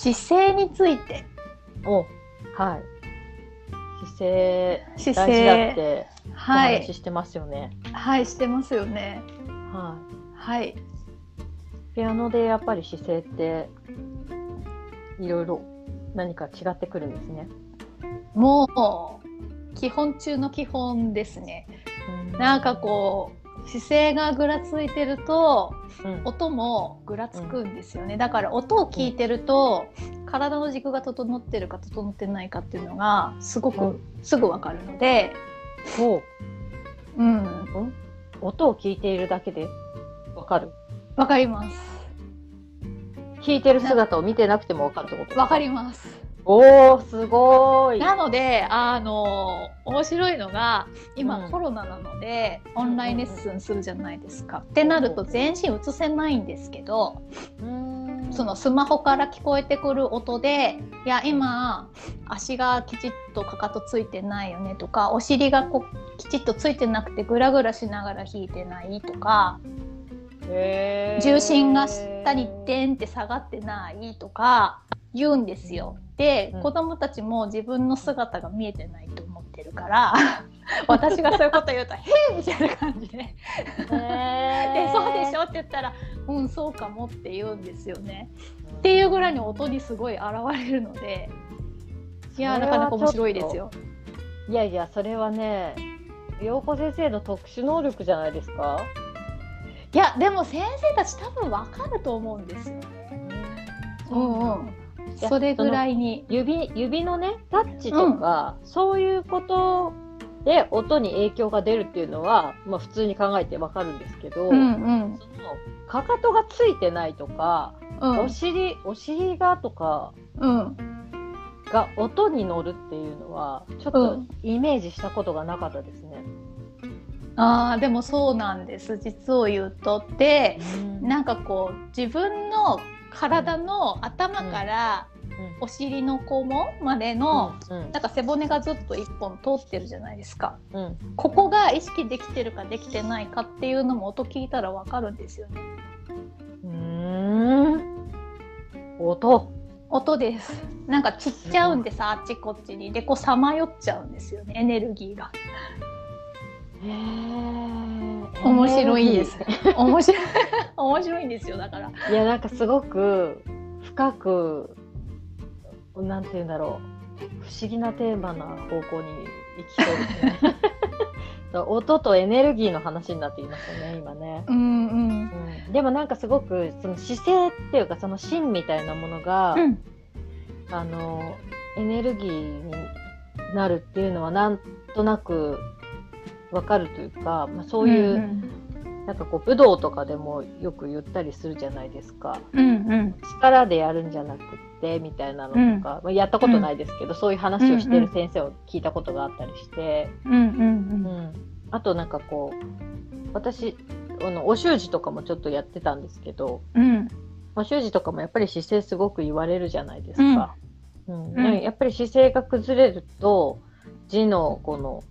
姿勢について。おはい。姿勢姿大事だっ勢ておはい。話ししてますよね。はいしてますよね。はい。はい。ピアノでやっぱり姿勢っていろいろ何か違ってくるんですね。もう基本中の基本ですね。なんかこう姿勢がぐらついてるとうん、音もぐらつくんですよね、だから音を聞いてると体の軸が整ってるか整ってないかっていうのがすごうくすぐわかるので、そう。うん、音を聞いているだけでわかる。わかります。弾いてる姿を見てなくてもわかるってことわかりまますおおすごい。なのであの面白いのが今、うんコロナなのでオンラインレッスンするじゃないですか。ってなると全身映せないんですけどうんそのスマホから聞こえてくる音でいや今足がきちっとかかとついてないよねとかお尻がこうきちっとついてなくてグラグラしながら弾いてないとか重心が下にデンって下がってないとか言うんですよ。で、うん子供たちも自分の姿が見えてないと思ってるから 私がそういうこと言うと「へえ!」みたいな感じで「へでーそうでしょ?」って言ったら「うんそうかも」って言うんですよね。っていうぐらいに音にすごい現れるのでいやーなかなか面白いですよ。いやいやそれはね陽子先生の特殊能力じゃないですか？いやでも先生たち多分わかると思うんですよ。うんうん、それぐらいに。指指のねタッチとか、そういうことで音に影響が出るっていうのは、まあ、普通に考えてわかるんですけど、うんうん。そのかかとがついてないとか、うん。お尻お尻がとかうん。が音に乗るっていうのはちょっうとん。イメージしたことがなかったですね。あーでもそうなんです。実を言うと。ってなんかこう自分の体の頭からお尻の肛門までの、うん。なんか背骨がずっと一本通ってるじゃないですか。うんうん。ここが意識できてるかできてないかっていうのも音聞いたらわかるんですよね。うーん。音。音です。なんか散っちゃうんですあっちこっちに。でこうさまよっちゃうんですよねエネルギーが。へー面白いんです面白い。面白いんですよだから。いやなんかすごく深くなんて言うんだろう。不思議なテーマな方向に行きそうですね。音とエネルギーの話になっていましたね今ね、うんうん。うん、でもなんかすごくその姿勢っていうかその芯みたいなものが、うん。あのエネルギーになるっていうのはなんとなくわかるというか、まあ、そういう、んなんかこう武道とかでもよく言ったりするじゃないですか。うんうん。力でやるんじゃなくってみたいなのとか、まあ、やったことないですけど、そういう話をしてる先生を聞いたことがあったりして、うんうんうん。あとなんかこう私あのお習字とかもちょっとやってたんですけどうん。お習字とかもやっぱり姿勢すごく言われるじゃないですか。うん。うん。ねやっぱり姿勢が崩れると字のこの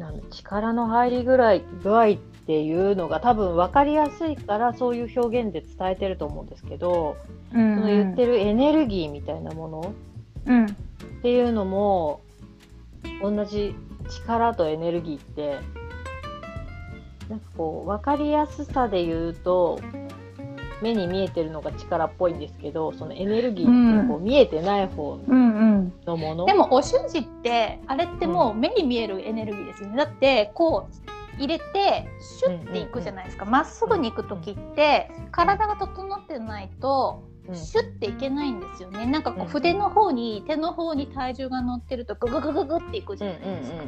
なんだ力の入りぐらい具合っていうのが多分分かりやすいからそういう表現で伝えてると思うんですけど、うん。その言ってるエネルギーみたいなものうん。っていうのも同じ力とエネルギーってなんかこう分かりやすさで言うと目に見えてるのが力っぽいんですけどそのエネルギーってこう見えてない方うんうん。のもの、でもお習字ってあれってもう目に見えるエネルギーですよね。だってこう入れてシュッていくじゃないですか。ま、っすぐに行く時って体が整ってないとうんシュッていけないんですよね。なんかこうん。う筆の方に手の方に体重が乗ってるとグググググっていくじゃないですか。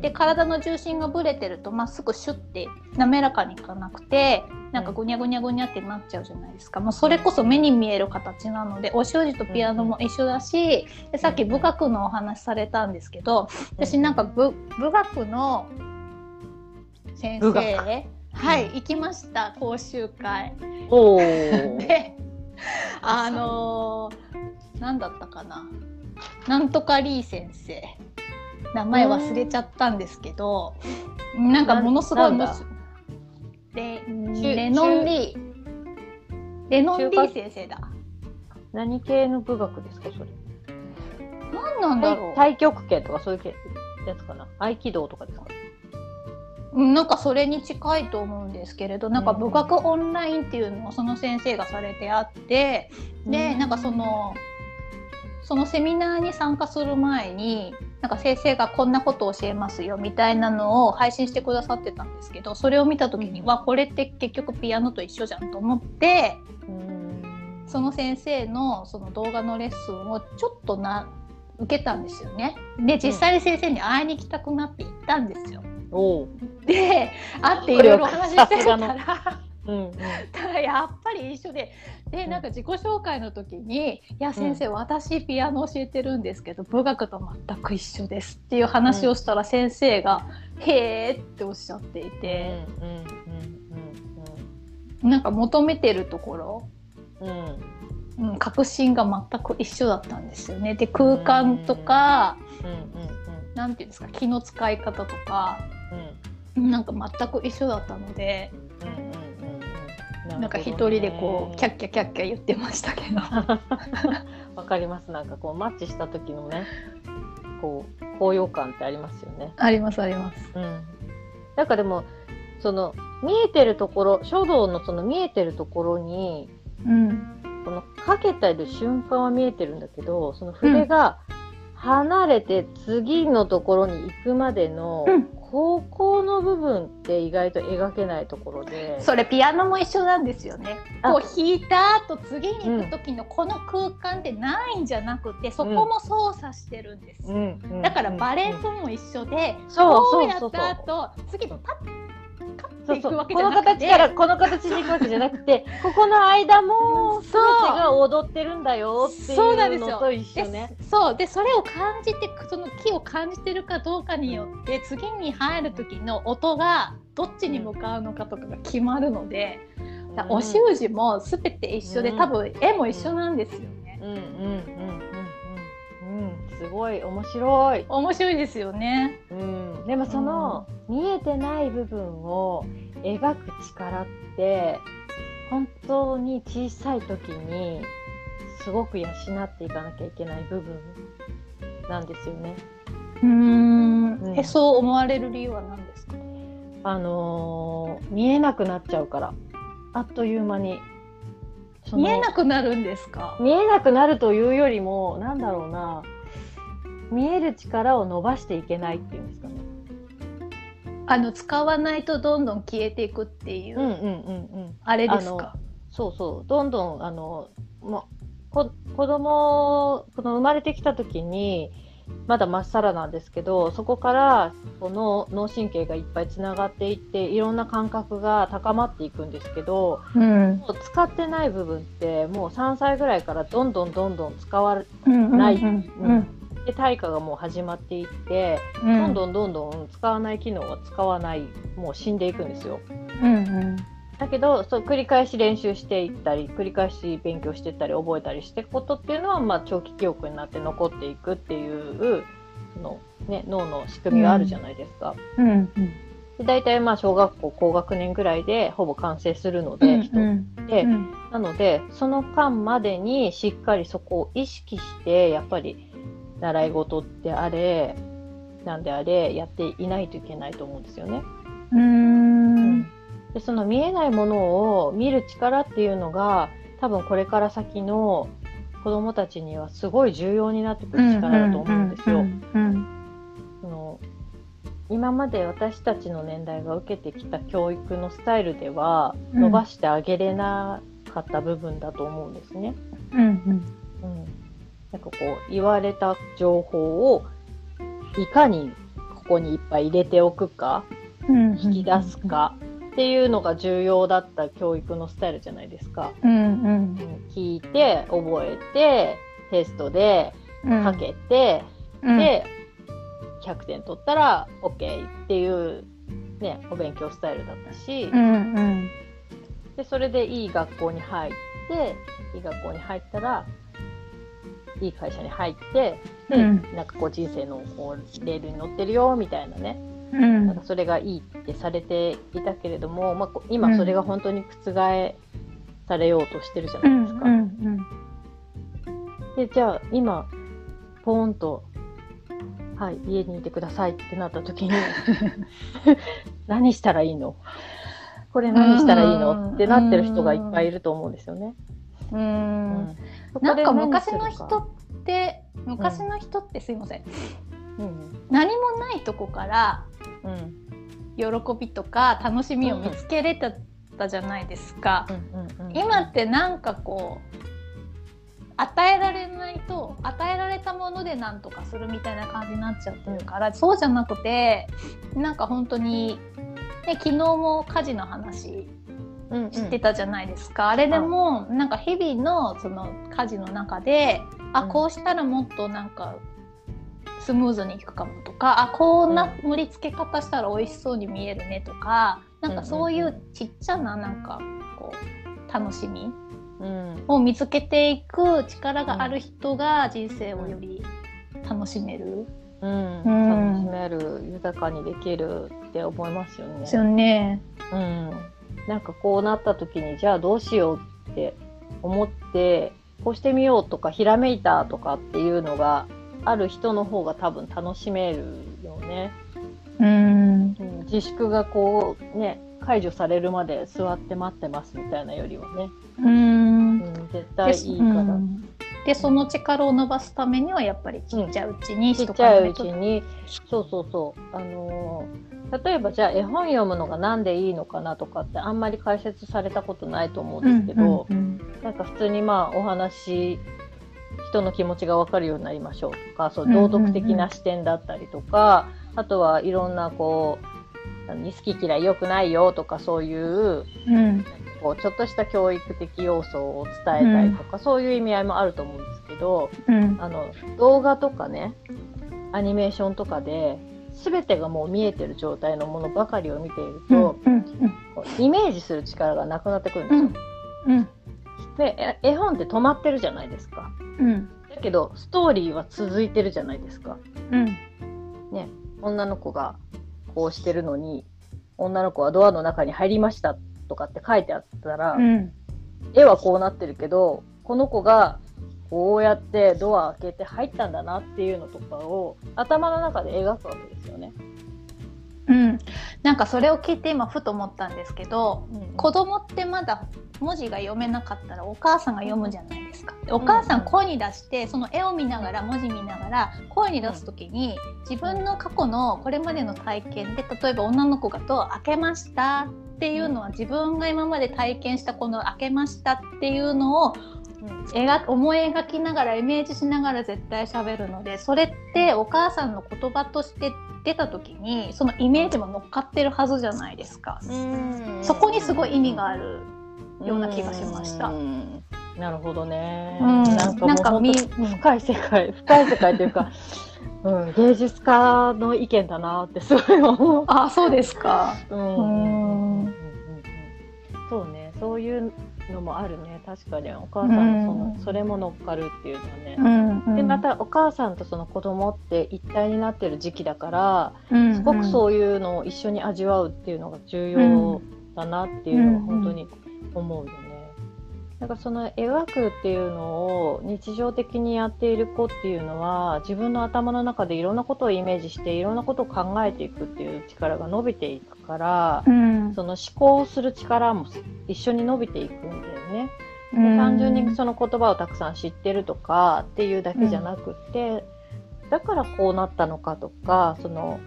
で体の重心がぶれてるとまっすぐシュッて滑らかにいかなくてなんかぐにゃぐにゃぐにゃってなっちゃうじゃないですか、もうそれこそ目に見える形なのでお習字とピアノも一緒だしでさっき武学のお話されたんですけど私なんか武武学の先武生学。はい行きました講習会。であのー、何だったかな。なんとかリー先生。名前忘れちゃったんですけどなんかものすごいレ中レノンリー。レノンリー先生だ。何系の部学ですかそれ？何なんだろう、太極拳とかそういうやつかな？合気道とかですか？うんなんかそれに近いと思うんですけれどなんか部学オンラインっていうのをその先生がされてあってでなんかそのそのセミナーに参加する前になんか先生がこんなことを教えますよみたいなのを配信してくださってたんですけどそれを見た時にはこれって結局ピアノと一緒じゃんと思ってその先生のその動画のレッスンをちょっとな受けたんですよね。で実際に先生に会いに行きたくなって行ったんですよ。で会っていろいろお話ししてたら。うんうん、ただやっぱり一緒で。でなんか自己紹介の時に「いや先生、私ピアノ教えてるんですけど武学と全く一緒です」っていう話をしたら先生が「へえ」っておっしゃっていて、なんか求めてるところ、うん。うん、革新が全く一緒だったんですよね。で空間とか、なんていうんですか気の使い方とか、うん、なん。か全く一緒だったので。うん。うん。なん。か一人でこうキャッキャキャッキャ言ってましたけどわかりますなん。かこうマッチした時のねこう高揚感ってありますよねありますあります、うん、なん。かでもその見えてるところ書道のその見えてるところに、うん、このかけたる瞬間は見えてるん。だけどその筆が離れて次のところに行くまでの、うん。高校の部分って意外と描けないところで。それピアノも一緒なんですよね。こう弾いた後次に行く時のこの空間ってないんじゃなくて、うん、そこも操作してるんです、うん、だからバレエとも一緒で、うん、こうやった後次パッそうそう。この形からこの形に行くわけじゃなくて ここの間も全てが踊ってるんだよっていうのと一緒ね。そうでそれを感じてその木を感じてるかどうかによって次に入る時の音がどっちに向かうのかとかが決まるので、うん、お習字も全て一緒で、うん、多分絵も一緒なんですよね。うんうんうんすごい面白い。面白いですよね、うん、でもその、見えてない部分を描く力って本当に小さい時にすごく養っていかなきゃいけない部分なんですよね。うん、うん、えそう思われる理由は何ですか？あのー、見えなくなっちゃうから。あっという間に。見えなくなるんですか？見えなくなるというよりもなんだろうな見える力を伸ばしていけないっていうんですかね。あの使わないとどんどん消えていくっていう,、うんうんうんうん、あれですか？そうそう。どんどんあのもこ子供この生まれてきた時にまだまっさらなんですけどそこからこの脳神経がいっぱいつながっていっていろんな感覚が高まっていくんですけど、うん、もう使ってない部分ってもう3歳ぐらいからどんどんどんどん使わない。で対価がもう始まっていって、うん、どんどんどんどん使わない機能は使わないもう死んでいくんですよ。うんうん、だけどそう繰り返し練習していったり繰り返し勉強していったり覚えたりしていくことっていうのは、まあ、長期記憶になって残っていくっていうその、ね、脳の仕組みがあるじゃないですか。うんうん。で大体まあ小学校高学年ぐらいでほぼ完成するので、人って、なのでその間までにしっかりそこを意識してやっぱり習い事であれなんであれやっていないといけないと思うんですよね。うんでその見えないものを見る力っていうのが多分これから先の子どもたちにはすごい重要になってくる力だと思うんですよ。今まで私たちの年代が受けてきた教育のスタイルでは伸ばしてあげれなかった部分だと思うんですね。うん、うんうんなんかこう言われた情報をいかにここにいっぱい入れておくか、引き出すかっていうのが重要だった教育のスタイルじゃないですか。うんうん、聞いて覚えてテストでかけて、うん、で100点取ったら OK っていう、ね、お勉強スタイルだったし、うんうん、でそれでいい学校に入っていい学校に入ったらいい会社に入ってで、うん、なんかこう人生のこうレールに乗ってるよみたいなね、うん、なんかそれがいいってされていたけれども、まあ、今それが本当に覆されようとしてるじゃないですか。うんでじゃあ今ポーンと「はい家にいてください」ってなった時に 何したらいいの？これ何したらいいの？ってなってる人がいっぱいいると思うんですよね。うん、なんか昔の人って昔の人ってすいません、うん、何もないとこから、うん、喜びとか楽しみを見つけれたじゃないですか。今ってなんかこう与えられないと与えられたもので何とかするみたいな感じになっちゃってるから、そうじゃなくてなんか本当に、ね、昨日も家事の話してたじゃないですか、うんうん、あれでもなんか日々のその家事の中で、あこうしたらもっとなんかスムーズにいくかもとかあこんな盛り付け方したら美味しそうに見えるねとか、なんかそういうちっちゃななんかこう楽しみを見つけていく力がある人が人生をより楽しめる。うん、うん、楽しめる豊かにできるって思いますよね。ですよね。うん、なんかこうなった時にじゃあどうしようって思ってこうしてみようとかひらめいたとかっていうのがある人の方が多分楽しめるよね。うん、自粛がこうね解除されるまで座って待ってますみたいなよりはね。うん、絶対いいから。でその力を伸ばすためにはやっぱりちっちゃいうちに、ちっちゃいうちにそうそうそう。あのー、例えばじゃあ絵本読むのが何でいいのかなとかってあんまり解説されたことないと思うんですけど、うんうんうん、なんか普通にまあお話人の気持ちが分かるようになりましょうとか。そう道徳的な視点だったりとか、うんうんうん、あとはいろんなこう好き嫌い良くないよとかそういう、うん、こうちょっとした教育的要素を伝えたりとか、うん、そういう意味合いもあると思うんですけど、うん、あの動画とかねアニメーションとかで全てがもう見えてる状態のものばかりを見ていると、うん、イメージする力がなくなってくるんですよ。で絵本って止まってるじゃないですか。だけどストーリーは続いてるじゃないですか。ね、女の子がこうしてるのに女の子はドアの中に入りましたとかって書いてあったら、うん、絵はこうなってるけどこの子がこうやってドア開けて入ったんだなっていうのとかを頭の中で描くわけですよね。うん、なんかそれを聞いて今ふと思ったんですけど、うん、子供ってまだ文字が読めなかったらお母さんが読むじゃないですか。お母さん声に出してその絵を見ながら文字見ながら声に出す時に自分の過去のこれまでの体験で例えば女の子がと「開けました」っていうのは自分が今まで体験したこの「開けました」っていうのを描思い描きながらイメージしながら絶対喋るのでそれってお母さんの言葉として出た時にそのイメージも乗っかってるはずじゃないですか。そこにすごい意味があるような気がしました。なるほどね。うん、なんかもう深い世界、深い世界というか、うん、芸術家の意見だなってすごい思う。あ、そうですか。うん。うんそうね、そういうのもあるね。確かにお母さんのその、それも乗っかるっていうのはね。うんうん、でまたお母さんとその子供って一体になってる時期だから、うんうん、すごくそういうのを一緒に味わうっていうのが重要だなっていうのは本当に思うよね。なんかその描くっていうのを日常的にやっている子っていうのは自分の頭の中でいろんなことをイメージしていろんなことを考えていくっていう力が伸びていくから、うん、その思考する力も一緒に伸びていくんだよね。で単純にその言葉をたくさん知ってるとかっていうだけじゃなくて、うん、だからこうなったのかとかその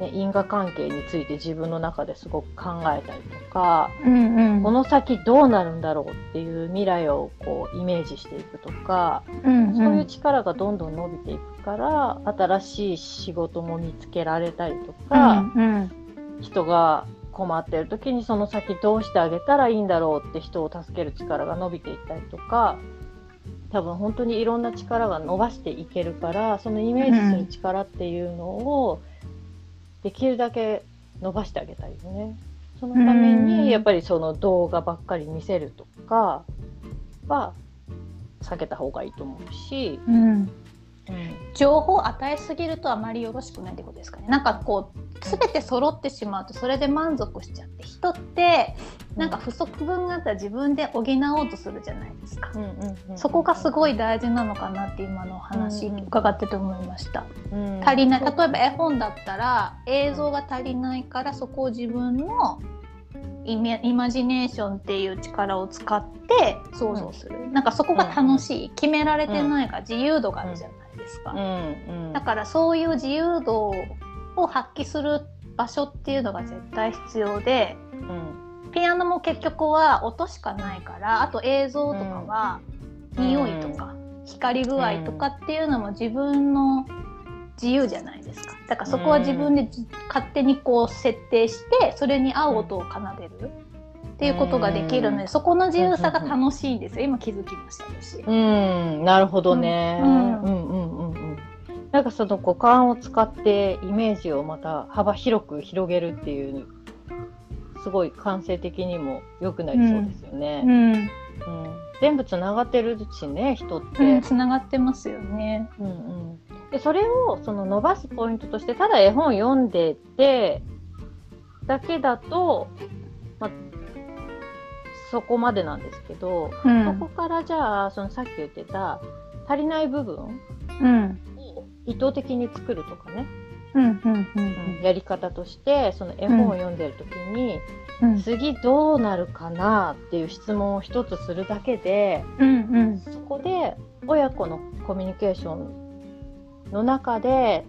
ね、因果関係について自分の中ですごく考えたりとか、うんうん、この先どうなるんだろうっていう未来をこうイメージしていくとか、うんうん、そういう力がどんどん伸びていくから新しい仕事も見つけられたりとか、うんうん、人が困ってる時にその先どうしてあげたらいいんだろうって人を助ける力が伸びていったりとか多分本当にいろんな力が伸ばしていけるからそのイメージする力っていうのを、うんできるだけ伸ばしてあげたいよね。そのためにやっぱりその動画ばっかり見せるとかは避けた方がいいと思うし、うん、うん、情報を与えすぎるとあまりよろしくないってことですかね。なんかこう全て揃ってしまうとそれで満足しちゃって人ってなんか不足分があったら自分で補おうとするじゃないですか、そこがすごい大事なのかなって今のお話伺ってて思いました、うん。うん、足りない。例えば絵本だったら映像が足りないからそこを自分のイマジネーションっていう力を使って想像する、うん、なんかそこが楽しい、決められてないから自由度があるじゃないですか、だからそういう自由度を発揮する場所っていうのが絶対必要で、うん、ピアノも結局は音しかないからあと映像とかは匂いとか光具合とかっていうのも自分の自由じゃないですか。だからそこは自分で勝手にこう設定してそれに合う音を奏でる。っていうことができるので、そこの自由さが楽しいんですよ。今気づきましたし。うん、なるほどね。うん、うん、うん、うん。なんかその五感を使ってイメージをまた幅広く広げるっていうすごい感性的にも良くなりそうですよね。うん、うん、全部つながってるしね人って。つ、な、がってますよね。うんうん、でそれをその伸ばすポイントとしてただ絵本読んでてだけだと、まあ、そこまでなんですけど、うん、そこからじゃあそのさっき言ってた足りない部分、うん。意図的に作るとかね、うんうんうん。うん、やり方としてその絵本を読んでる時に、うん、次どうなるかなっていう質問を一つするだけで、うんうん、そこで親子のコミュニケーションの中で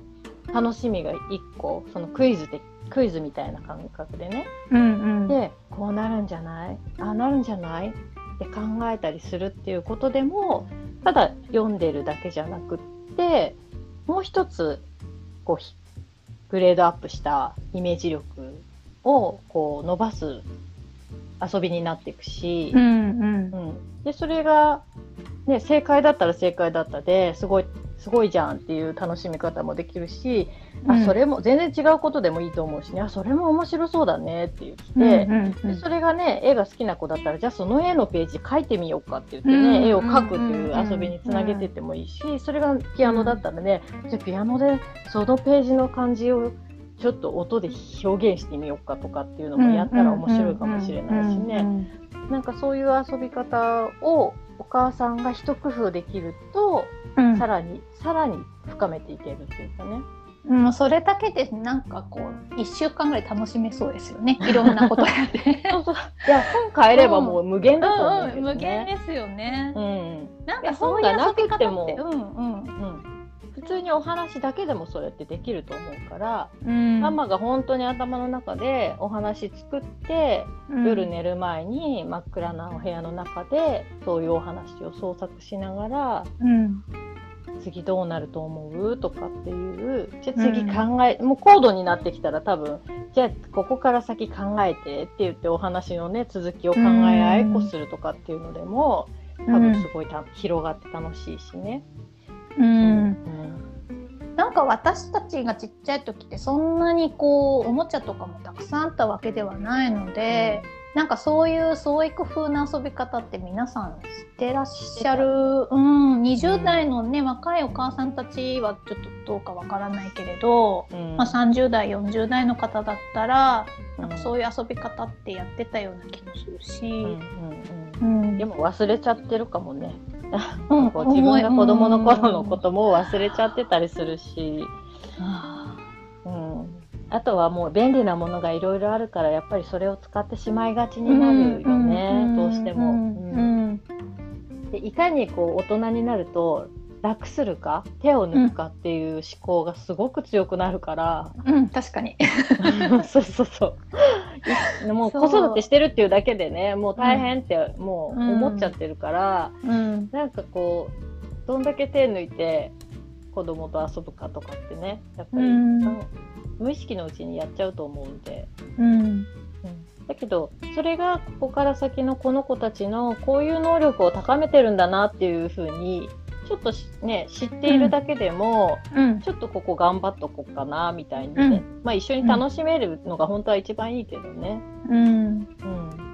楽しみが1個そのクイズでクイズみたいな感覚でね、うんうん、でこうなるんじゃない？ああなるんじゃない？って考えたりするっていうことでもただ読んでるだけじゃなくってもう一つこうグレードアップしたイメージ力をこう伸ばす遊びになっていくし、うんうん。うん、でそれが、ね、正解だったら正解だったですごいすごいじゃんっていう楽しみ方もできるし、うん、あそれも全然違うことでもいいと思うしね。あそれも面白そうだねって言って、うんうんそれがね絵が好きな子だったらじゃあその絵のページ描いてみようかって言ってね、うんうん、絵を描くっていう遊びにつなげてってもいいしそれがピアノだったらねじゃあピアノでそのページの感じをちょっと音で表現してみようかとかっていうのもやったら面白いかもしれないしね。なんかそういう遊び方をお母さんが一工夫できるとうん、さらにさらに深めていけるっていうかね。うん、それだけでなんかこう1週間ぐらい楽しめそうですよね。いろんなことやって。そうそう。いや本変えればもう無限だと思う、ね。うんうん、無限ですよね、うん、なんかそういう遊び方っても、うんうんうん、普通にお話だけでもそうやってできると思うから、うん、ママが本当に頭の中でお話作って、うん、夜寝る前に真っ暗なお部屋の中でそういうお話を創作しながら、うん次どうなると思う？とかっていう。じゃあ次考え、うん、もう高度になってきたら多分じゃあここから先考えてって言ってお話のね続きを考え合いっこするとかっていうのでも、多分すごいた広がって楽しいしね。うん、う。ん。なんか私たちがちっちゃい時ってそんなにこうおもちゃとかもたくさんあったわけではないので、なんかそういう創育風な遊び方って皆さんしてらっしゃる、うん、20代のね、うん、若いお母さんたちはちょっとどうかわからないけれど、うん、まあ、30代40代の方だったら、なんかそういう遊び方ってやってたような気もするし、うんでも忘れちゃってるかもね。うん、自分が子供の頃のことも忘れちゃってたりするし。うんあとはもう便利なものがいろいろあるからやっぱりそれを使ってしまいがちになるよね、どうしても。でいかにこう大人になると楽するか手を抜くかっていう思考がすごく強くなるから、うん、確かに。そうそうそう。もう子育てしてるっていうだけでねもう大変ってもう思っちゃってるから、うん、なんかこうどんだけ手抜いて子供と遊ぶかとかってねやっぱり、うん、無意識のうちにやっちゃうと思うんで。うん、うん、だけどそれがここから先のこの子たちのこういう能力を高めてるんだなっていうふうにちょっとね知っているだけでも、うん、ちょっとここ頑張っとこうかなみたいにね、うん、まあ、一緒に楽しめるのが本当は一番いいけどね。うん。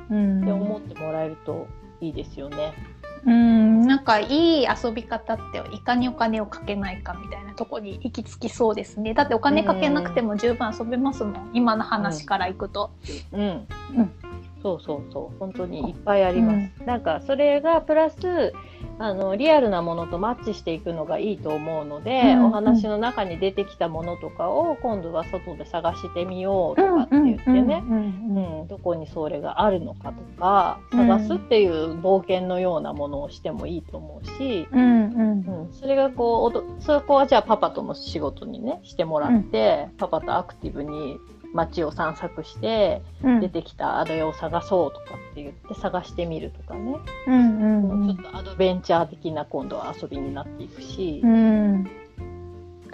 うん、って思ってもらえるといいですよね。うんなんかいい遊び方っていかにお金をかけないかみたいなとこに行き着きそうですね。だってお金かけなくても十分遊べますもん、今の話からいくと。うん、うん。そうそうそう。本当にいっぱいあります、うん、なんかそれがプラスあのリアルなものとマッチしていくのがいいと思うので、うん、お話の中に出てきたものとかを今度は外で探してみようとかって言ってね。どこにそれがあるのかとか探すっていう冒険のようなものをしてもいいと思うし、うんうん、それがこうそこはじゃあパパとの仕事にねしてもらって、パパとアクティブに街を散策して、出てきたあれを探そうとかって言って探してみるとかね、うんうんうん、ちょっとアドベンチャー的な今度は遊びになっていくし、うん、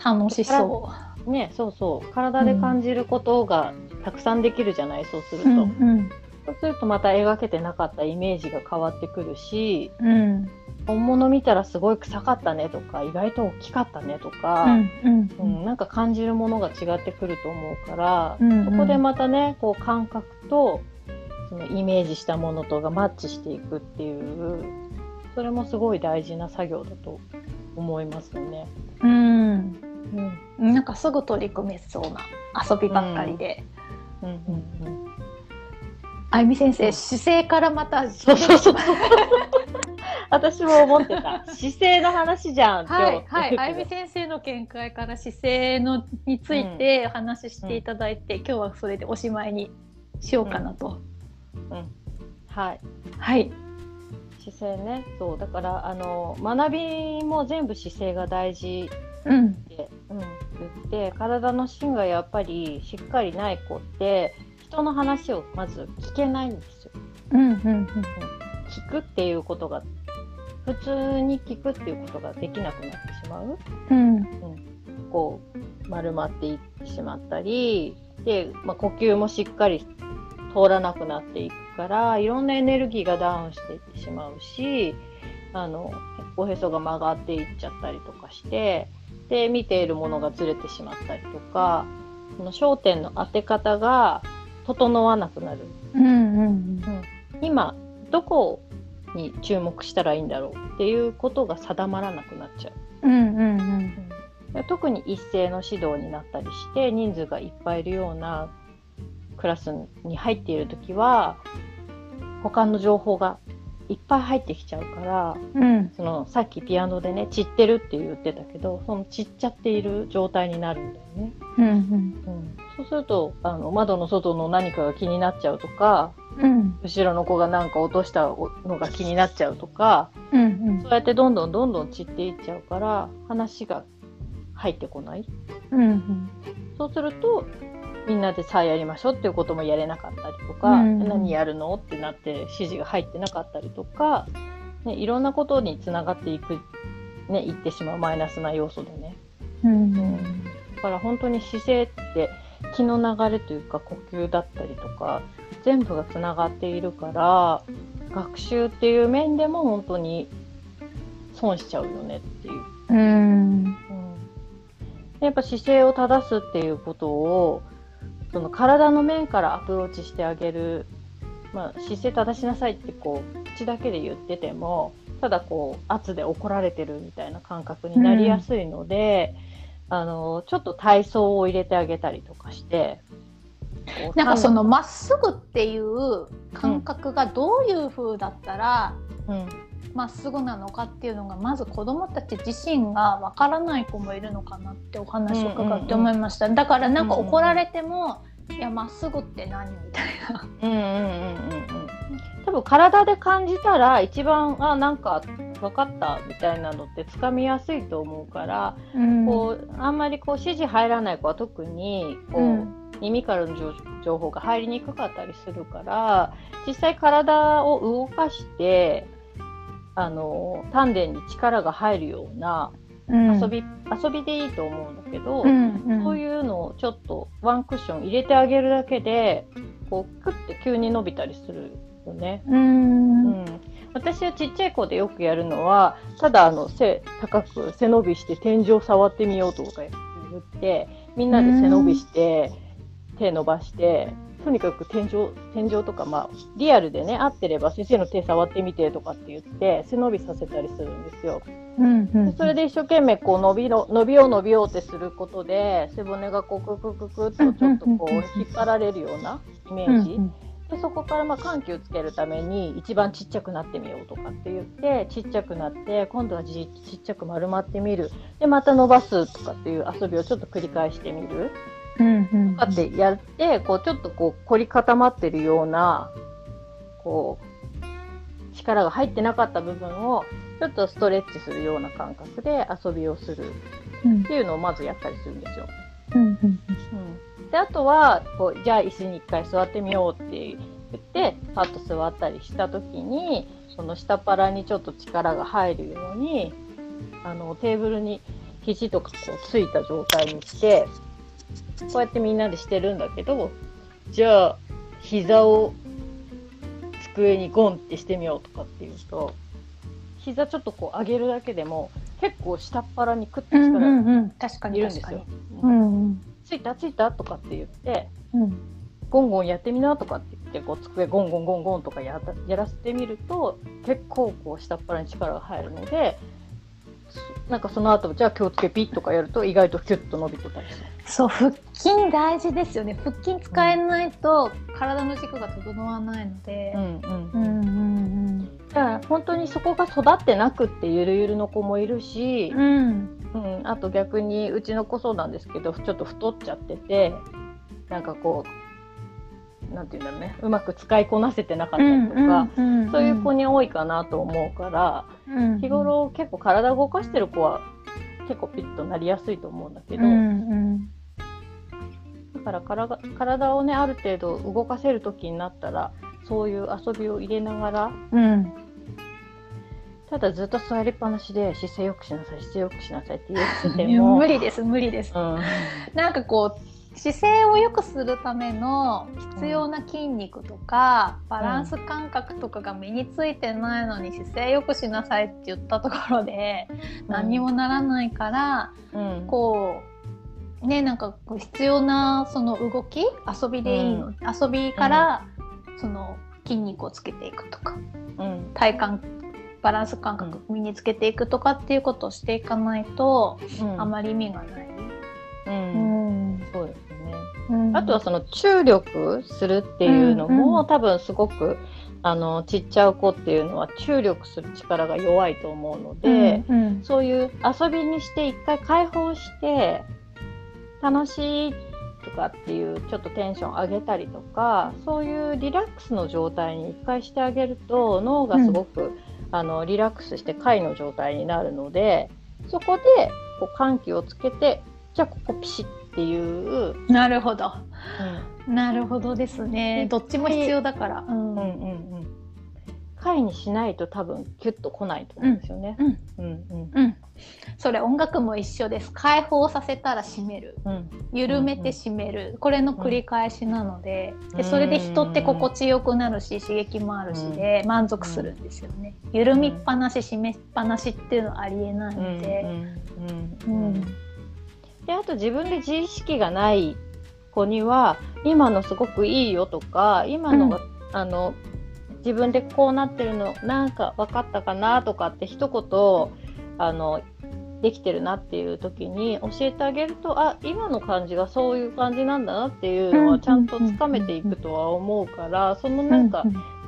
楽しそう。ね、そうそう。体で感じることがたくさんできるじゃない、そうすると、うんうん、そうするとまた描けてなかったイメージが変わってくるし、うん、本物見たらすごい臭かったねとか意外と大きかったねとか、うんうん、なんか感じるものが違ってくると思うから、うんうん、そこでまたねこう感覚とそのイメージしたものとがマッチしていくっていうそれもすごい大事な作業だと思いますよね。うん、うん、なんかすぐ取り組めそうな遊びばっかりで。うんうんうんあゆみ先生、姿勢からまた。そうそうそう。私も思ってた。姿勢の話じゃん。はい、はい、あゆみ先生の見解から姿勢のについて話していただいて、うん、今日はそれでおしまいにしようかなと。うん、うん、はい。はい。姿勢ね、そうだからあの学びも全部姿勢が大事って、うん、うん、言って体の芯がやっぱりしっかりない子って人の話をまず聞けないんですよ。うんうんうんうん、聞くっていうことが普通に聞くっていうことができなくなってしまう、うん、うん、こう丸まっていってしまったり。で、まあ、呼吸もしっかり通らなくなっていくからいろんなエネルギーがダウンしていってしまうしあのおへそが曲がっていっちゃったりとかしてで見ているものがずれてしまったりとかその焦点の当て方が整わなくなる。うんうんうん、今どこに注目したらいいんだろうっていうことが定まらなくなっちゃう。うんうんうん特に一斉の指導になったりして人数がいっぱいいるようなクラスに入っている時は他の情報がいっぱい入ってきちゃうから、うん、そのさっきピアノでね散ってるって言ってたけどその散っちゃっている状態になるんだよね。うんうんうん、そうするとあの窓の外の何かが気になっちゃうとかうん、後ろの子が何か落としたのが気になっちゃうとか、うんうん、そうやってどんどんどんどん散っていっちゃうから話が入ってこない、うんうん、そうするとみんなでさあやりましょうっていうこともやれなかったりとか、うんうん、何やるのってなって指示が入ってなかったりとか、ね、いろんなことにつながっていく、ね、いってしまうマイナスな要素でね。うん、うん、だから本当に姿勢って気の流れというか呼吸だったりとか全部がつながっているから学習っていう面でも本当に損しちゃうよねっていう。うん、うん、やっぱ姿勢を正すっていうことをその体の面からアプローチしてあげる、まあ、姿勢正しなさいってこう口だけで言っててもただこう圧で怒られてるみたいな感覚になりやすいので、うん、あのちょっと体操を入れてあげたりとかして。なんかそのまっすぐっていう感覚がどういう風だったらま、っすぐなのかっていうのがまず子どもたち自身がわからない子もいるのかなってお話を伺って思いました、だからなんか怒られても、いやまっすぐって何みたいな。うんうんうんうんうん。多分体で感じたら一番あなんか分かったみたいなのってつかみやすいと思うから、うん、こうあんまりこう指示入らない子は特にこう、うん。耳からの情報が入りにくかったりするから実際体を動かしてあの丹田に力が入るような遊び、うん、遊びでいいと思うんだけど、うんうん、そういうのをちょっとワンクッション入れてあげるだけでこうクッて急に伸びたりするよね。うん、うん、私はちっちゃい子でよくやるのはただあの背高く背伸びして天井触ってみようとか言ってみんなで背伸びして。手伸ばしてとにかく天井天井とか、まあ、リアルでね合ってれば先生の手触ってみてとかって言って背伸びさせたりするんですよ。うんうん、それで一生懸命こう伸びの伸びよう伸びようってすることで背骨がこうククククっとちょっとこう引っ張られるようなイメージ。うんうんでそこからまあ緩急つけるために一番ちっちゃくなってみようとかって言ってちっちゃくなって今度はじちっちゃく丸まってみる。でまた伸ばすとかっていう遊びをちょっと繰り返してみる。とかってやってこうちょっとこう凝り固まってるようなこう力が入ってなかった部分をちょっとストレッチするような感覚で遊びをするっていうのをまずやったりするんですよ。うんうんうんであとはこうじゃあ椅子に1回座ってみようって言ってパッと座ったりした時にその下っ腹にちょっと力が入るようにあのテーブルに肘とかこうついた状態にしてこうやってみんなでしてるんだけどじゃあ膝を机にゴンってしてみようとかっていうと膝ちょっとこう上げるだけでも結構下っ腹にクッと力がいるんですよ。うんうんついたついたとかって言って、うん、ゴンゴンやってみなとかって言ってこう机ゴンゴンゴンゴンとかややらせてみると結構こう下っ腹に力が入るのでなんかその後じゃあ気をつけピッとかやると意外とキュッと伸びてたりする。そう腹筋大事ですよね。腹筋使えないと体の軸が整わないので。うん。うんうんうんうん。だから本当にそこが育ってなくってゆるゆるの子もいるし、うん、うん、あと逆にうちの子そうなんですけどちょっと太っちゃっててなんかこうなんていうんだろうねうまく使いこなせてなかったりとか、そういう子に多いかなと思うから、うんうん、日頃結構体を動かしてる子は結構ピッとなりやすいと思うんだけど、うんうん、だから体体をねある程度動かせる時になったらそういう遊びを入れながら、うん、ただずっと座りっぱなしで姿勢よくしなさい姿勢よくしなさいって言ってても。無理です無理です、うん、なんかこう姿勢を良くするための必要な筋肉とか、うん、バランス感覚とかが身についてないのに姿勢よくしなさいって言ったところで、何にもならないから、うん、こうねなんか必要なその動き遊びでいいの、遊びから、その筋肉をつけていくとか、体幹バランス感覚身につけていくとかっていうことをしていかないと、うん、あまり意味がない。うん、うん、そうですね、うん、あとはその注力するっていうのも、うんうん、多分すごくあのちっちゃい子っていうのは注力する力が弱いと思うので、うんうん、そういう遊びにして一回解放して楽しいとかっていうちょっとテンション上げたりとかそういうリラックスの状態に一回してあげると脳がすごく、うんあのリラックスして貝の状態になるのでそこでこう緩急をつけてじゃあここピシッっていう。なるほど、うん、なるほどですね。どっちも必要だから、うん、うんうんうん回にしないと多分キュッと来ないと思うんですよね。うん、うん、うん、それ音楽も一緒です。解放させたら閉める、うん、緩めて閉める、これの繰り返しなので、でそれで人って心地よくなるし刺激もあるしで満足するんですよね。緩みっぱなし閉めっぱなしっていうのはありえないので。であと自分で自意識がない子には今のすごくいいよとか今のが、あの自分でこうなってるのなんか分かったかなとかって一言あのできてるなっていう時に教えてあげるとあ今の感じがそういう感じなんだなっていうのはちゃんとつかめていくとは思うからそのなんか、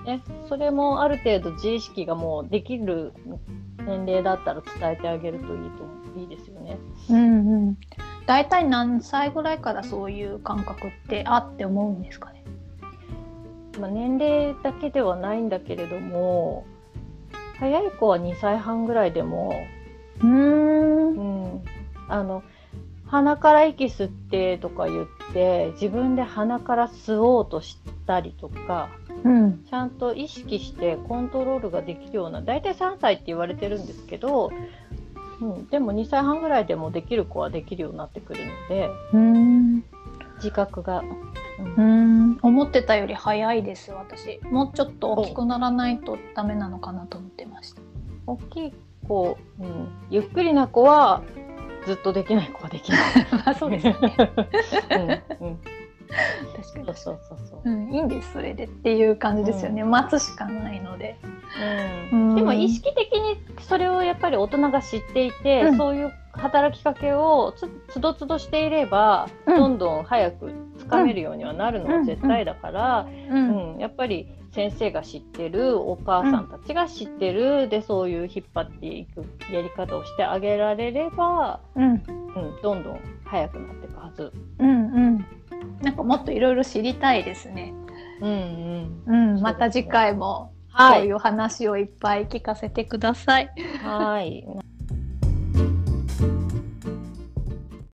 ね、それもある程度自意識がもうできる年齢だったら伝えてあげるといいといいですよね。うんうん、だいたい何歳ぐらいからそういう感覚ってあって思うんですかね？まあ、年齢だけではないんだけれども早い子は2歳半ぐらいでもうん、うん、あの鼻から息吸ってとか言って自分で鼻から吸おうとしたりとか、うん、ちゃんと意識してコントロールができるような大体3歳って言われてるんですけど、うん、でも2歳半ぐらいでもできる子はできるようになってくるので自覚がうん。思ってたより早いです私。もうちょっと大きくならないとダメなのかなと思ってました。大きい子、うん、ゆっくりな子はずっとできない子はできない。そうですね、うんうん、確かに。そうそうそうそう。うん、いいんですそれでっていう感じですよね、待つしかないので。うん。うん。でも意識的にそれをやっぱり大人が知っていて、うん。そういう働きかけをつつどつどしていれば、うん。どんどん早くつかめるようにはなるのは絶対だから、ううん。やっぱり先生が知ってるお母さんたちが知ってる、でそういう引っ張っていくやり方をしてあげられれば、うん。うん、どんどん早くなっていくはず。うんうん。なんかもっといろいろ知りたいですね。うんうん、また次回もはい。そういう話をいっぱい聞かせてください。うん、はい